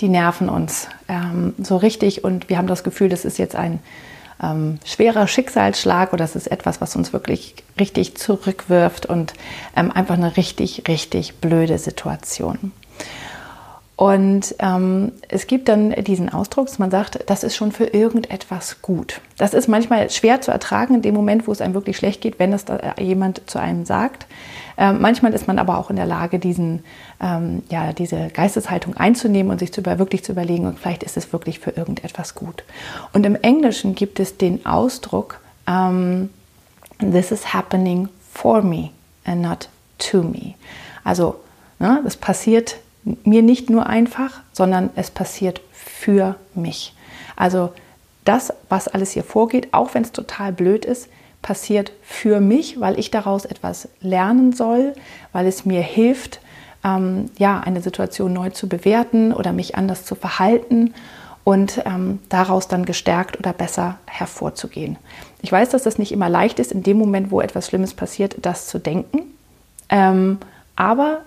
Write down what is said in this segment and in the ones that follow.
die nerven uns ähm, so richtig und wir haben das Gefühl, das ist jetzt ein ähm, schwerer Schicksalsschlag oder das ist etwas, was uns wirklich richtig zurückwirft und ähm, einfach eine richtig, richtig blöde Situation. Und ähm, es gibt dann diesen Ausdruck, dass man sagt, das ist schon für irgendetwas gut. Das ist manchmal schwer zu ertragen in dem Moment, wo es einem wirklich schlecht geht, wenn es da jemand zu einem sagt. Ähm, manchmal ist man aber auch in der Lage, diesen, ähm, ja, diese Geisteshaltung einzunehmen und sich zu über, wirklich zu überlegen, und vielleicht ist es wirklich für irgendetwas gut. Und im Englischen gibt es den Ausdruck, ähm, this is happening for me and not to me. Also, ne, das passiert mir nicht nur einfach, sondern es passiert für mich. Also das, was alles hier vorgeht, auch wenn es total blöd ist, passiert für mich, weil ich daraus etwas lernen soll, weil es mir hilft, ähm, ja, eine Situation neu zu bewerten oder mich anders zu verhalten und ähm, daraus dann gestärkt oder besser hervorzugehen. Ich weiß, dass das nicht immer leicht ist, in dem Moment, wo etwas Schlimmes passiert, das zu denken. Ähm, aber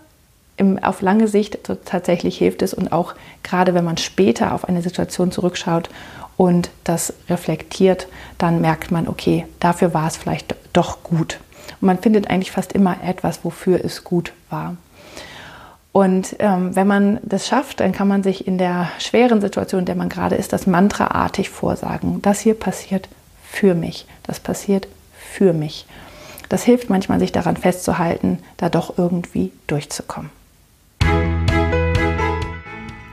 im, auf lange Sicht tatsächlich hilft es und auch gerade wenn man später auf eine Situation zurückschaut und das reflektiert, dann merkt man, okay, dafür war es vielleicht doch gut. Und man findet eigentlich fast immer etwas, wofür es gut war. Und ähm, wenn man das schafft, dann kann man sich in der schweren Situation, in der man gerade ist, das mantraartig vorsagen. Das hier passiert für mich. Das passiert für mich. Das hilft manchmal, sich daran festzuhalten, da doch irgendwie durchzukommen.